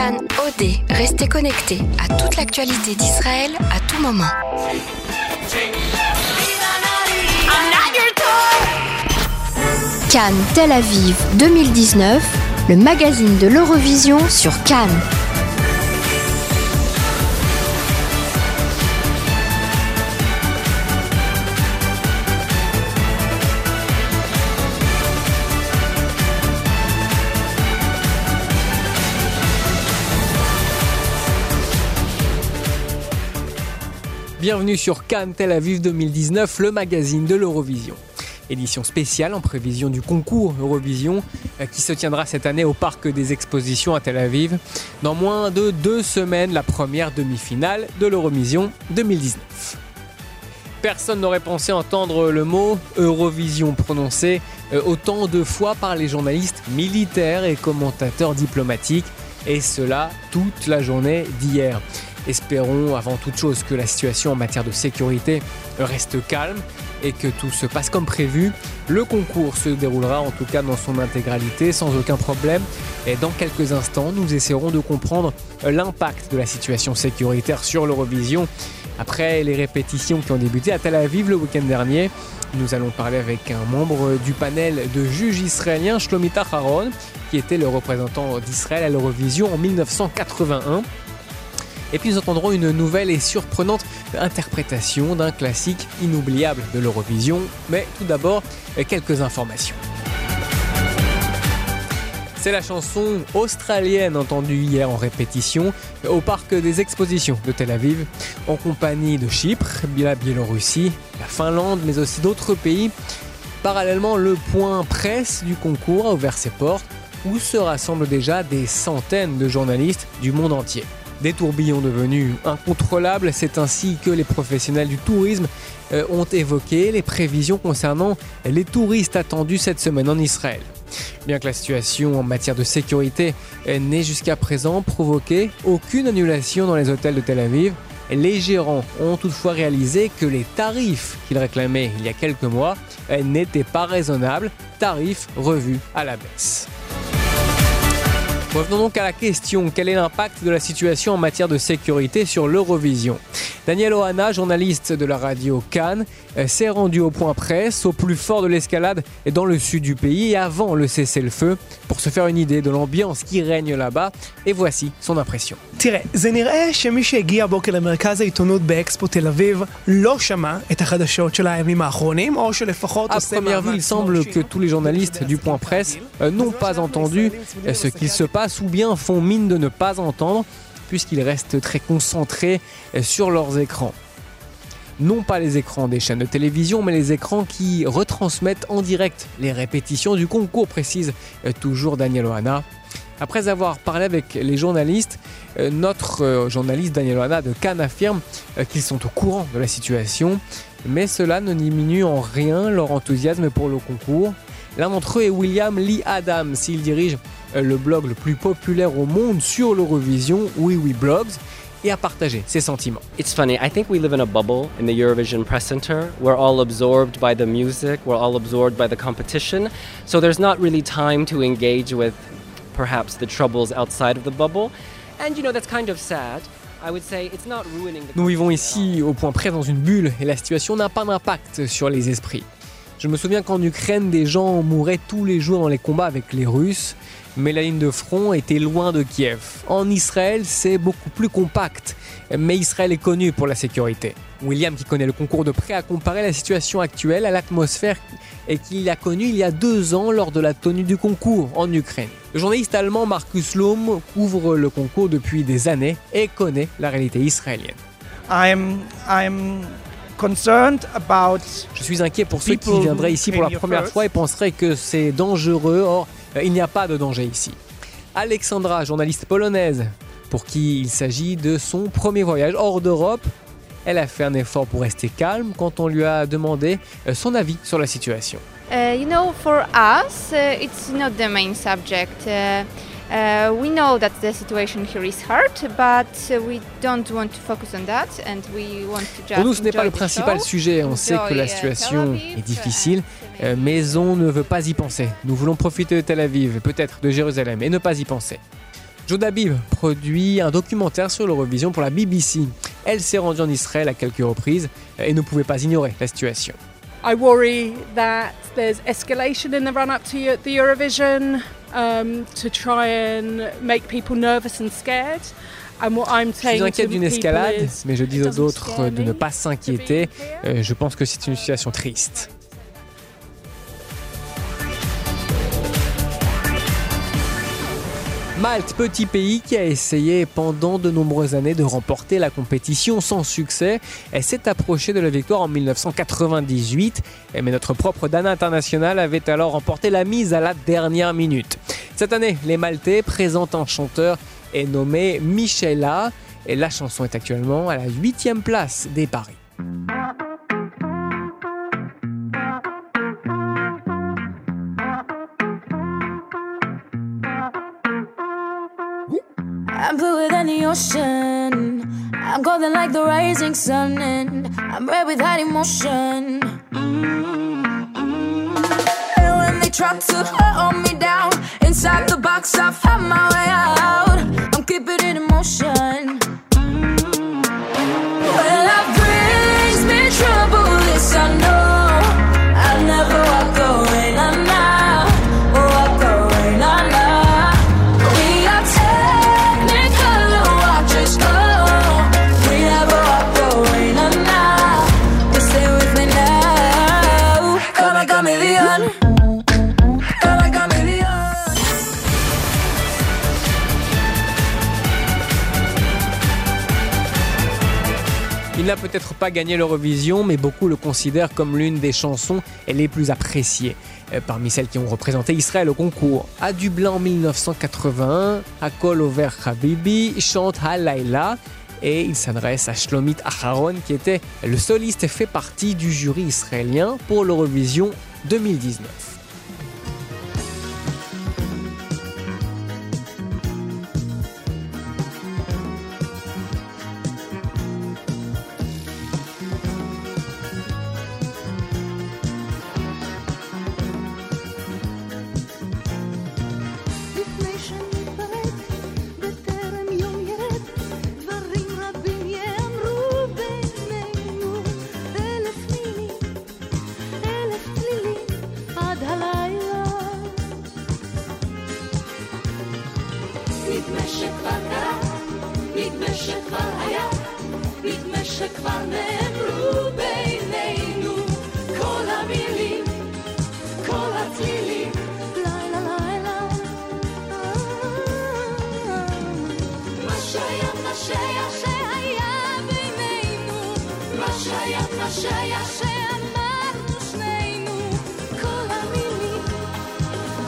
Cannes OD, restez connectés à toute l'actualité d'Israël à tout moment. Cannes Tel Aviv 2019, le magazine de l'Eurovision sur Cannes. Bienvenue sur Cannes Tel Aviv 2019, le magazine de l'Eurovision. Édition spéciale en prévision du concours Eurovision euh, qui se tiendra cette année au Parc des Expositions à Tel Aviv. Dans moins de deux semaines, la première demi-finale de l'Eurovision 2019. Personne n'aurait pensé entendre le mot Eurovision prononcé euh, autant de fois par les journalistes militaires et commentateurs diplomatiques, et cela toute la journée d'hier. Espérons avant toute chose que la situation en matière de sécurité reste calme et que tout se passe comme prévu. Le concours se déroulera en tout cas dans son intégralité sans aucun problème. Et dans quelques instants, nous essaierons de comprendre l'impact de la situation sécuritaire sur l'Eurovision. Après les répétitions qui ont débuté à Tel Aviv le week-end dernier, nous allons parler avec un membre du panel de juges israéliens, Shlomita Haron, qui était le représentant d'Israël à l'Eurovision en 1981. Et puis nous entendrons une nouvelle et surprenante interprétation d'un classique inoubliable de l'Eurovision. Mais tout d'abord, quelques informations. C'est la chanson australienne entendue hier en répétition au parc des expositions de Tel Aviv, en compagnie de Chypre, la Biélorussie, la Finlande, mais aussi d'autres pays. Parallèlement, le point presse du concours a ouvert ses portes, où se rassemblent déjà des centaines de journalistes du monde entier. Des tourbillons devenus incontrôlables, c'est ainsi que les professionnels du tourisme euh, ont évoqué les prévisions concernant les touristes attendus cette semaine en Israël. Bien que la situation en matière de sécurité n'ait jusqu'à présent provoqué aucune annulation dans les hôtels de Tel Aviv, les gérants ont toutefois réalisé que les tarifs qu'ils réclamaient il y a quelques mois n'étaient pas raisonnables, tarifs revus à la baisse. Revenons donc à la question, quel est l'impact de la situation en matière de sécurité sur l'Eurovision Daniel Ohana, journaliste de la radio Cannes, euh, s'est rendu au point presse, au plus fort de l'escalade et dans le sud du pays, et avant le cessez-le-feu, pour se faire une idée de l'ambiance qui règne là-bas, et voici son impression. תראה, זה נראה שמי שהגיע הבוקר למרכז העיתונות באקספו תל אביב לא שמע את החדשות של הימים האחרונים, או שלפחות À עושה première vue, il מאמץ semble מרשים. que tous les journalistes du point presse euh, n'ont pas entendu euh, ce qu'il se passe ou bien font mine de ne pas entendre puisqu'ils restent très concentrés euh, sur leurs écrans. Non pas les écrans des chaînes de télévision, mais les écrans qui retransmettent en direct les répétitions du concours, précise euh, toujours Daniel Ohana. Après avoir parlé avec les journalistes, euh, notre journaliste Daniel Ohana de Cannes affirme qu'ils sont au courant de la situation, mais cela ne diminue en rien leur enthousiasme pour le concours. L'un d'entre eux est William Lee Adams. Il dirige le blog le plus populaire au monde sur l'Eurovision, Oui Oui Blogs, et a partagé ses sentiments. It's funny. I think we live in a bubble in the Eurovision Press Center. We're all absorbed by the music, we're all absorbed by the competition. So there's not really time to engage with perhaps the troubles outside of the bubble. And you know, that's kind of sad. I would say it's not ruining the Nous vivons ici au point près dans une bulle et la situation n'a pas d'impact sur les esprits. Je me souviens qu'en Ukraine, des gens mouraient tous les jours dans les combats avec les Russes, mais la ligne de front était loin de Kiev. En Israël, c'est beaucoup plus compact, mais Israël est connu pour la sécurité. William, qui connaît le concours de près, a comparé la situation actuelle à l'atmosphère et qu'il a connue il y a deux ans lors de la tenue du concours en Ukraine. Le journaliste allemand Markus Lohm couvre le concours depuis des années et connaît la réalité israélienne. I'm I'm concerned about Je suis inquiet pour ceux qui viendraient ici pour la première fois et penseraient que c'est dangereux. Or, il n'y a pas de danger ici. Alexandra, journaliste polonaise, pour qui il s'agit de son premier voyage hors d'Europe, elle a fait un effort pour rester calme quand on lui a demandé euh, son avis sur la situation. Uh, you know, for us, it's not the main subject. Uh, we know that the situation here is hard, but uh, we don't want to focus on that, and we want to just Pour nous, ce n'est pas le the principal show, sujet. On sait que la uh, situation Aviv, est difficile, and euh, mais on ne veut pas y penser. Nous voulons profiter de Tel Aviv, peut-être de Jérusalem, et ne pas y penser. Jodabib produit un documentaire sur l'Eurovision pour la BBC. Elle s'est rendue en Israël à quelques reprises et ne pouvait pas ignorer la situation. I worry that there's escalation in the run up to the Eurovision um, to try and make people nervous and scared. And what I'm Je suis inquiète d'une escalade, is, mais je dis aux autres de ne pas s'inquiéter. Euh, Je pense que c'est une situation triste. Malte, petit pays qui a essayé pendant de nombreuses années de remporter la compétition sans succès, elle s'est approchée de la victoire en 1998, mais notre propre Dana International avait alors remporté la mise à la dernière minute. Cette année, les Maltais présentent un chanteur est nommé Michela, et la chanson est actuellement à la huitième place des paris. I'm blue than the ocean. I'm golden like the rising sun, and I'm red without emotion. Mm-hmm. And when they try to hold me down inside the box, I find my way out. I'm keeping it in motion. Peut-être pas gagné l'Eurovision, mais beaucoup le considèrent comme l'une des chansons les plus appréciées. euh, Parmi celles qui ont représenté Israël au concours. À Dublin en 1981, Akol Over Habibi chante Halayla et il s'adresse à Shlomit Aharon qui était le soliste et fait partie du jury israélien pour l'Eurovision 2019. שהיה, שאמרנו שנינו כל המילים,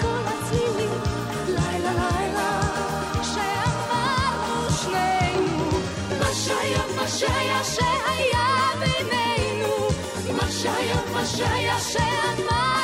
כל הצלילים לילה לילה שאמרנו שנינו מה שהיה, מה שהיה, שהיה בינינו מה שהיה, מה שהיה, שאמרנו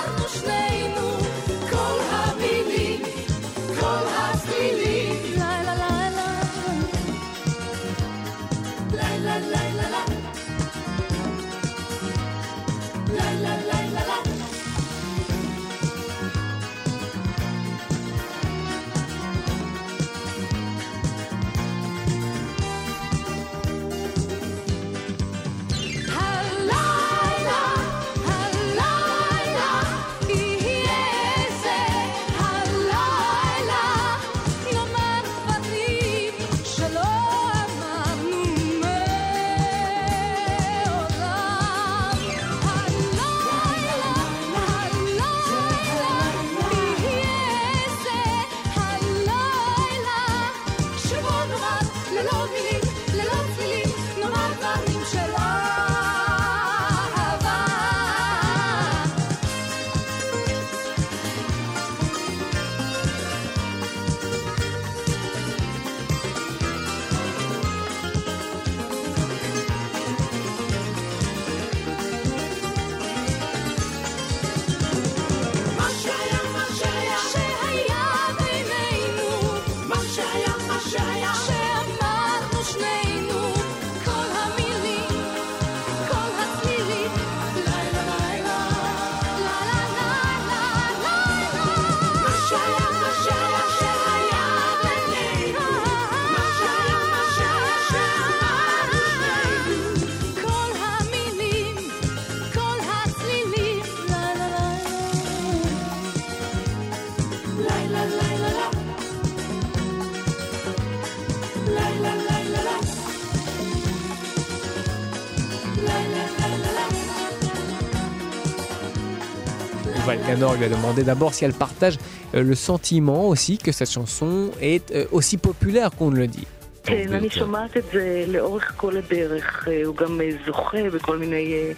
Yuval Ganor lui a demandé d'abord si elle partage euh, le sentiment aussi que cette chanson est euh, aussi populaire qu'on ne le dit. כן, אני שומעת את זה לאורך כל הדרך. אה, הוא גם אה, זוכה בכל מיני אה,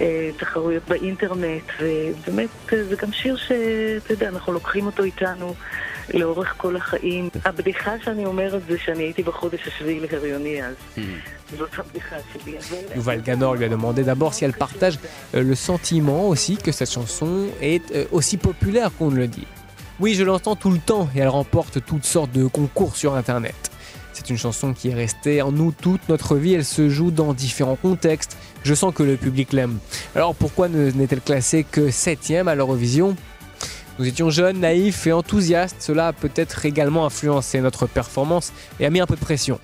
אה, תחרויות באינטרנט, ובאמת אה, זה גם שיר שאתה יודע, אנחנו לוקחים אותו איתנו לאורך כל החיים. הבדיחה שאני אומרת זה שאני הייתי בחודש השביעי להריוני אז. Yuval Ganor lui a demandé d'abord si elle partage euh, le sentiment aussi que cette chanson est euh, aussi populaire qu'on le dit. Oui, je l'entends tout le temps et elle remporte toutes sortes de concours sur Internet. C'est une chanson qui est restée en nous toute notre vie, elle se joue dans différents contextes, je sens que le public l'aime. Alors pourquoi n'est-elle classée que 7ème à l'Eurovision? Nous étions jeunes, naïfs et enthousiastes, cela a peut-être également influencé notre performance et a mis un peu de pression.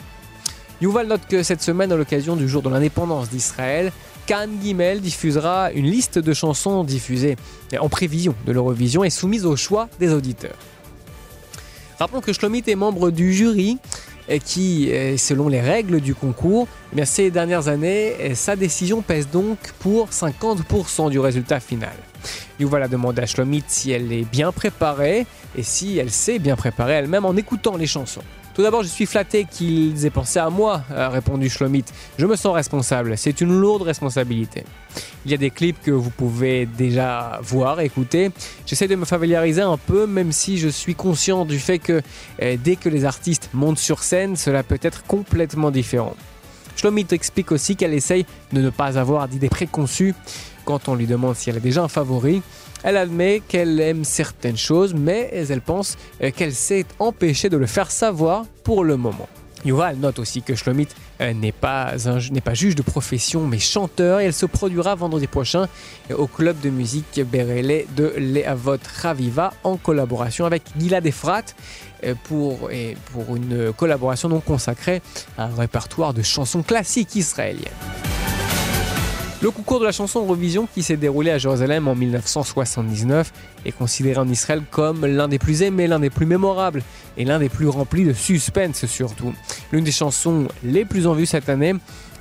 Yuval note que cette semaine, à l'occasion du jour de l'indépendance d'Israël, Cannes Guimel diffusera une liste de chansons diffusées en prévision de l'Eurovision et soumises au choix des auditeurs. Rappelons que Shlomit est membre du jury qui, euh, selon les règles du concours, eh ces dernières années, euh, sa décision pèse donc pour 50% du résultat final. Yuval a demandé à Shlomit si elle est bien préparée et si elle s'est bien préparée elle-même en écoutant les chansons. Tout d'abord, je suis flatté qu'ils aient pensé à moi, a répondu Shlomit. Je me sens responsable, c'est une lourde responsabilité. Il y a des clips que vous pouvez déjà voir, écouter. J'essaie de me familiariser un peu, même si je suis conscient du fait que euh, dès que les artistes montent sur scène, cela peut être complètement différent. Shlomit explique aussi qu'elle essaye de ne pas avoir d'idées préconçues quand on lui demande si elle a déjà un favori. Elle admet qu'elle aime certaines choses, mais elle pense euh, qu'elle s'est empêchée de le faire savoir pour le moment. Yuval note aussi que Shlomit euh, n'est pas, n'est pas juge de profession mais chanteur et elle se produira vendredi prochain euh, au club de musique Berele de Leavot Raviva en collaboration avec Gilad Efrat euh, pour, pour une collaboration donc consacrée à un répertoire de chansons classiques israéliennes. Le concours de la chanson Eurovision qui s'est déroulé à Jérusalem en 1979 est considéré en Israël comme l'un des plus aimés, l'un des plus mémorables et l'un des plus remplis de suspense surtout. L'une des chansons les plus en vue cette année,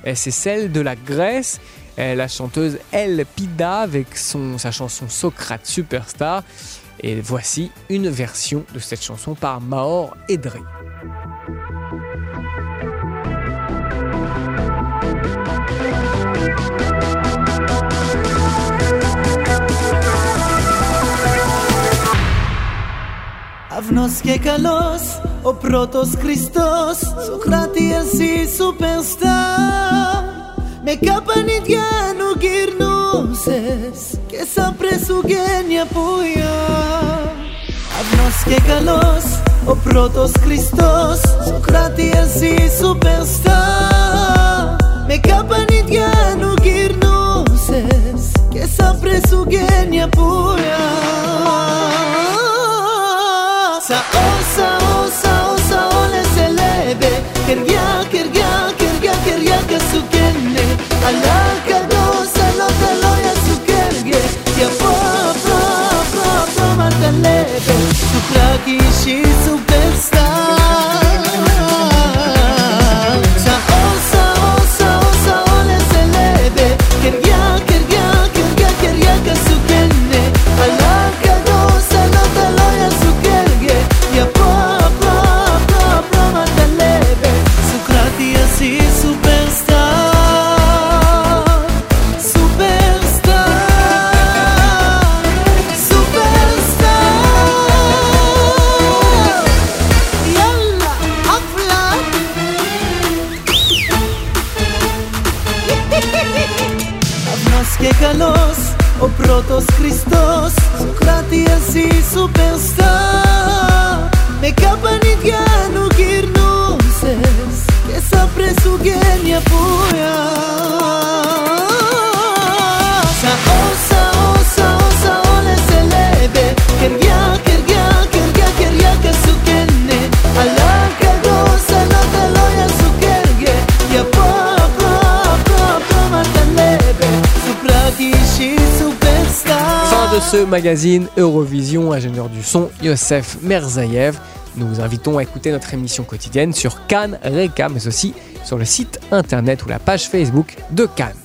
eh, c'est celle de la Grèce, eh, la chanteuse El Pida avec sa chanson Socrate Superstar. Et voici une version de cette chanson par Maor Edri. Ravnos και καλός, ο πρώτος Χριστός. Σοκράτη εσύ σου πενστά Με καπανίδια νου γυρνούσες Και σαν πρεσουγένια πουλιά Ravnos και καλός, ο πρώτος Χριστός. Σοκράτη εσύ σου πενστά Με καπανίδια νου γυρνούσες Και σαν πρεσουγένια πουλιά olsa olsa olsa oleselebe Kergia kergia kergia kesu kenne Allah Todos cristos, su gratis hizo pensar. Me capan y ya no quieren. Que se presuguen y apura. Sao, sao, sao, sao, le se le. Quería, quería, quería, quería que su ce magazine Eurovision, ingénieur du son Yosef Merzaïev. Nous vous invitons à écouter notre émission quotidienne sur Cannes, Reka, mais aussi sur le site internet ou la page Facebook de Cannes.